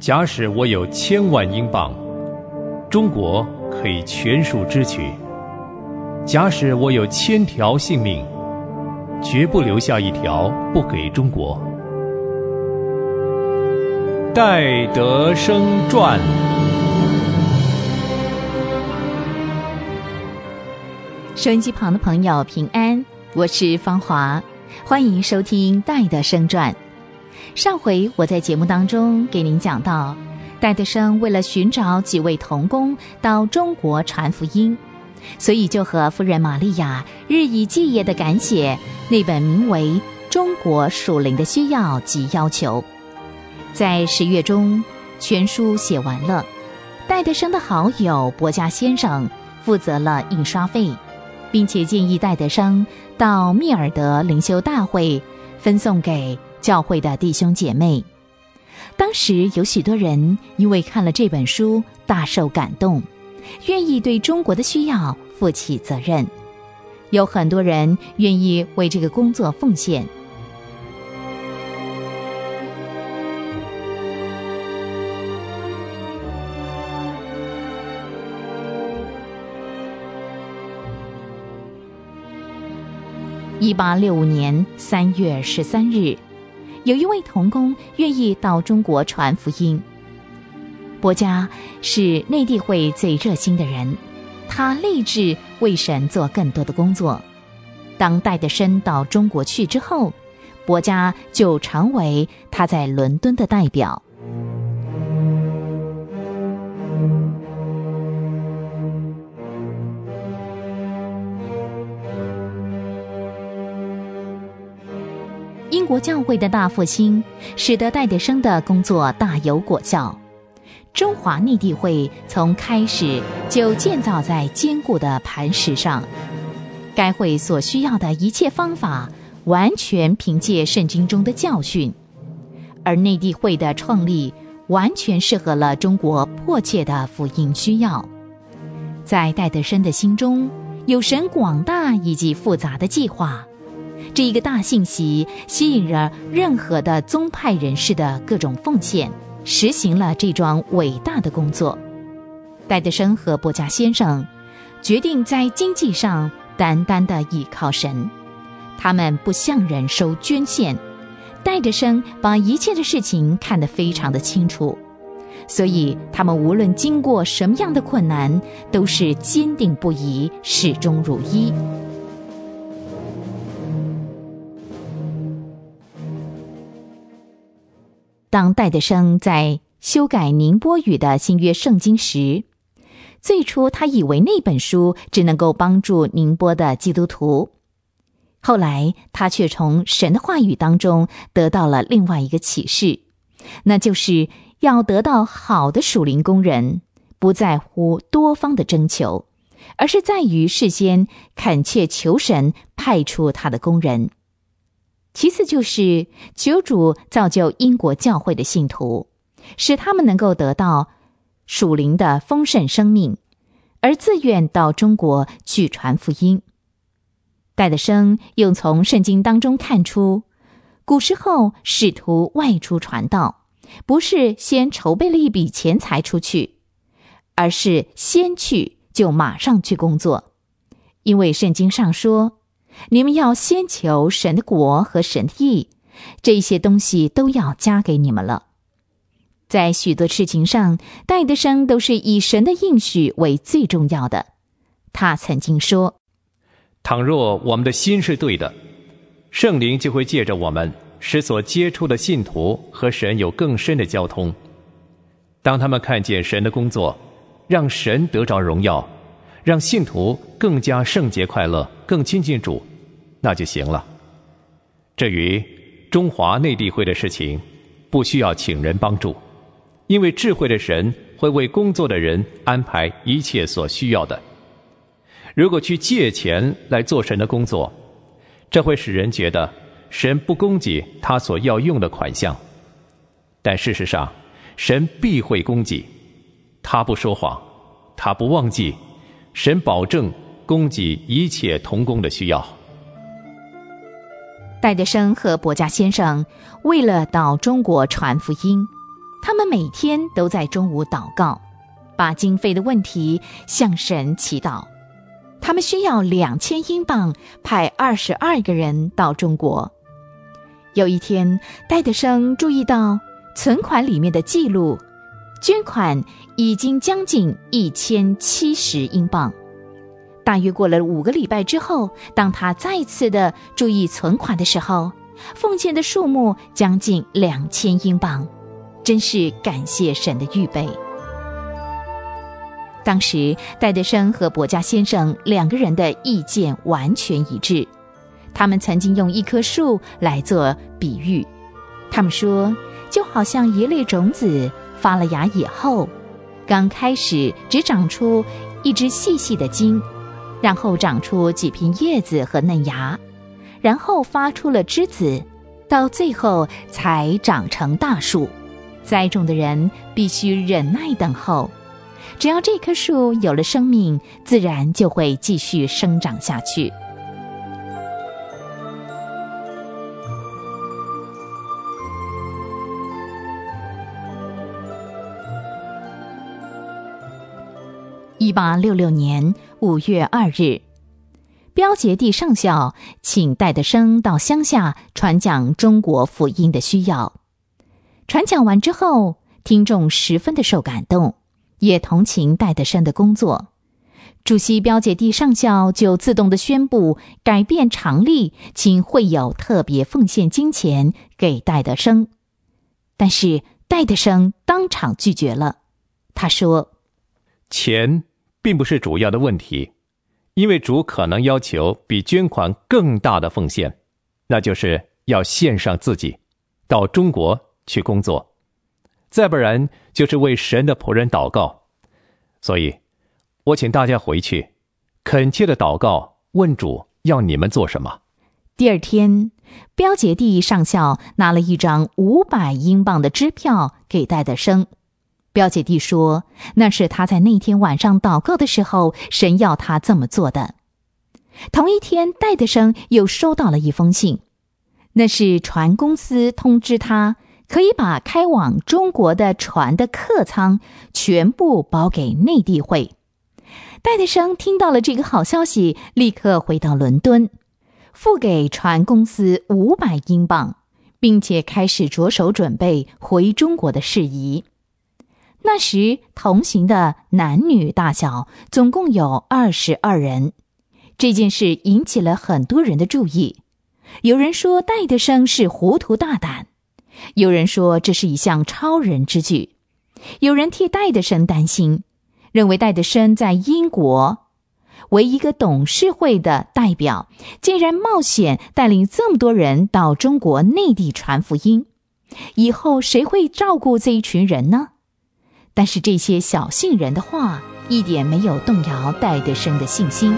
假使我有千万英镑，中国可以全数支取；假使我有千条性命，绝不留下一条不给中国。戴德生传。收音机旁的朋友平安，我是芳华，欢迎收听戴德生传。上回我在节目当中给您讲到，戴德生为了寻找几位童工到中国传福音，所以就和夫人玛利亚日以继夜的赶写那本名为《中国属灵的需要及要求》。在十月中，全书写完了，戴德生的好友伯家先生负责了印刷费，并且建议戴德生到密尔德灵修大会分送给。教会的弟兄姐妹，当时有许多人因为看了这本书大受感动，愿意对中国的需要负起责任。有很多人愿意为这个工作奉献。一八六五年三月十三日。有一位童工愿意到中国传福音。伯家是内地会最热心的人，他立志为神做更多的工作。当戴德生到中国去之后，伯家就成为他在伦敦的代表。国教会的大复兴，使得戴德生的工作大有果效。中华内地会从开始就建造在坚固的磐石上，该会所需要的一切方法，完全凭借圣经中的教训。而内地会的创立，完全适合了中国迫切的福音需要。在戴德生的心中，有神广大以及复杂的计划。这一个大信息吸引了任何的宗派人士的各种奉献，实行了这桩伟大的工作。戴德生和伯家先生决定在经济上单单的依靠神，他们不向人收捐献。戴德生把一切的事情看得非常的清楚，所以他们无论经过什么样的困难，都是坚定不移，始终如一。当戴德生在修改宁波语的新约圣经时，最初他以为那本书只能够帮助宁波的基督徒。后来他却从神的话语当中得到了另外一个启示，那就是要得到好的属灵工人，不在乎多方的征求，而是在于事先恳切求神派出他的工人。其次就是求主造就英国教会的信徒，使他们能够得到属灵的丰盛生命，而自愿到中国去传福音。戴德生又从圣经当中看出，古时候使徒外出传道，不是先筹备了一笔钱财出去，而是先去就马上去工作，因为圣经上说。你们要先求神的国和神的义，这些东西都要加给你们了。在许多事情上，戴德生都是以神的应许为最重要的。他曾经说：“倘若我们的心是对的，圣灵就会借着我们，使所接触的信徒和神有更深的交通。当他们看见神的工作，让神得着荣耀。”让信徒更加圣洁快乐，更亲近主，那就行了。至于中华内地会的事情，不需要请人帮助，因为智慧的神会为工作的人安排一切所需要的。如果去借钱来做神的工作，这会使人觉得神不供给他所要用的款项。但事实上，神必会供给，他不说谎，他不忘记。神保证供给一切童工的需要。戴德生和伯家先生为了到中国传福音，他们每天都在中午祷告，把经费的问题向神祈祷。他们需要两千英镑，派二十二个人到中国。有一天，戴德生注意到存款里面的记录，捐款已经将近一千七十英镑。大约过了五个礼拜之后，当他再次的注意存款的时候，奉献的数目将近两千英镑。真是感谢神的预备。当时戴德生和伯家先生两个人的意见完全一致。他们曾经用一棵树来做比喻，他们说，就好像一粒种子发了芽以后，刚开始只长出一只细细的茎，然后长出几片叶子和嫩芽，然后发出了枝子，到最后才长成大树。栽种的人必须忍耐等候，只要这棵树有了生命，自然就会继续生长下去。一八六六年五月二日，标节地上校请戴德生到乡下传讲中国福音的需要。传讲完之后，听众十分的受感动，也同情戴德生的工作。主席标姐地上校就自动的宣布改变常例，请会友特别奉献金钱给戴德生。但是戴德生当场拒绝了。他说：“钱并不是主要的问题，因为主可能要求比捐款更大的奉献，那就是要献上自己，到中国。”去工作，再不然就是为神的仆人祷告。所以，我请大家回去，恳切的祷告，问主要你们做什么。第二天，标杰地上校拿了一张五百英镑的支票给戴德生。表姐弟说：“那是他在那天晚上祷告的时候，神要他这么做的。”同一天，戴德生又收到了一封信，那是船公司通知他。可以把开往中国的船的客舱全部包给内地会。戴德生听到了这个好消息，立刻回到伦敦，付给船公司五百英镑，并且开始着手准备回中国的事宜。那时同行的男女大小总共有二十二人。这件事引起了很多人的注意。有人说戴德生是糊涂大胆。有人说这是一项超人之举，有人替戴德生担心，认为戴德生在英国为一个董事会的代表，竟然冒险带领这么多人到中国内地传福音，以后谁会照顾这一群人呢？但是这些小信人的话一点没有动摇戴德生的信心。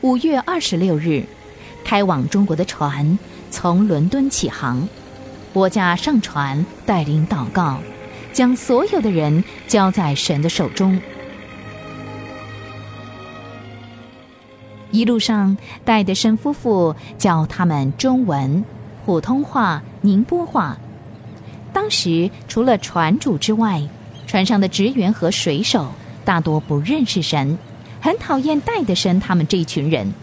五月二十六日，开往中国的船从伦敦起航。我家上船，带领祷告，将所有的人交在神的手中。一路上，戴德生夫妇教他们中文、普通话、宁波话。当时除了船主之外，船上的职员和水手大多不认识神。很讨厌戴德生他们这一群人，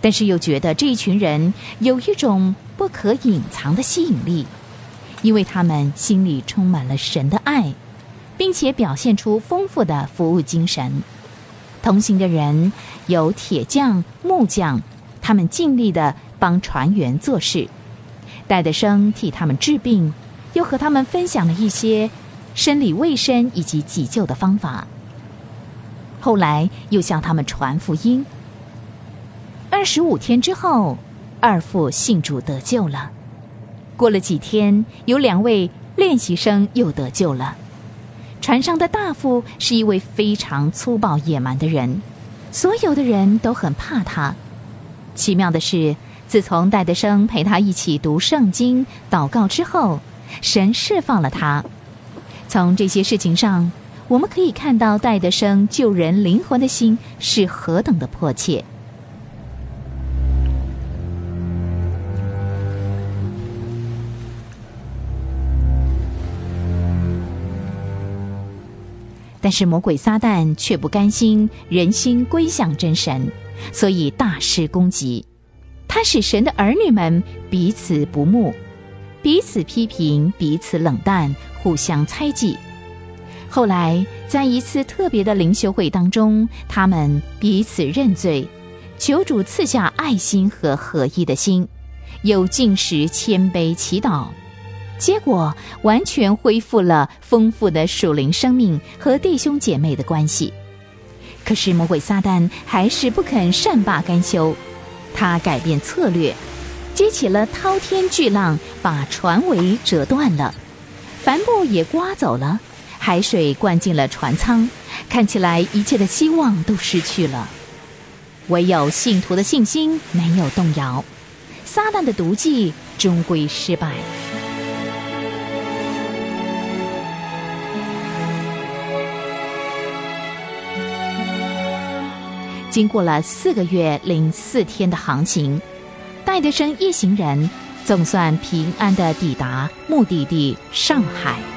但是又觉得这一群人有一种不可隐藏的吸引力，因为他们心里充满了神的爱，并且表现出丰富的服务精神。同行的人有铁匠、木匠，他们尽力的帮船员做事。戴德生替他们治病，又和他们分享了一些生理卫生以及急救的方法。后来又向他们传福音。二十五天之后，二父信主得救了。过了几天，有两位练习生又得救了。船上的大夫是一位非常粗暴野蛮的人，所有的人都很怕他。奇妙的是，自从戴德生陪他一起读圣经、祷告之后，神释放了他。从这些事情上。我们可以看到戴德生救人灵魂的心是何等的迫切。但是魔鬼撒旦却不甘心人心归向真神，所以大施攻击。他使神的儿女们彼此不睦，彼此批评，彼此冷淡，互相猜忌。后来，在一次特别的灵修会当中，他们彼此认罪，求主赐下爱心和合一的心，有进食、谦卑、祈祷，结果完全恢复了丰富的属灵生命和弟兄姐妹的关系。可是魔鬼撒旦还是不肯善罢甘休，他改变策略，激起了滔天巨浪，把船桅折断了，帆布也刮走了。海水灌进了船舱，看起来一切的希望都失去了。唯有信徒的信心没有动摇，撒旦的毒计终归失败。经过了四个月零四天的航行，戴德生一行人总算平安的抵达目的地上海。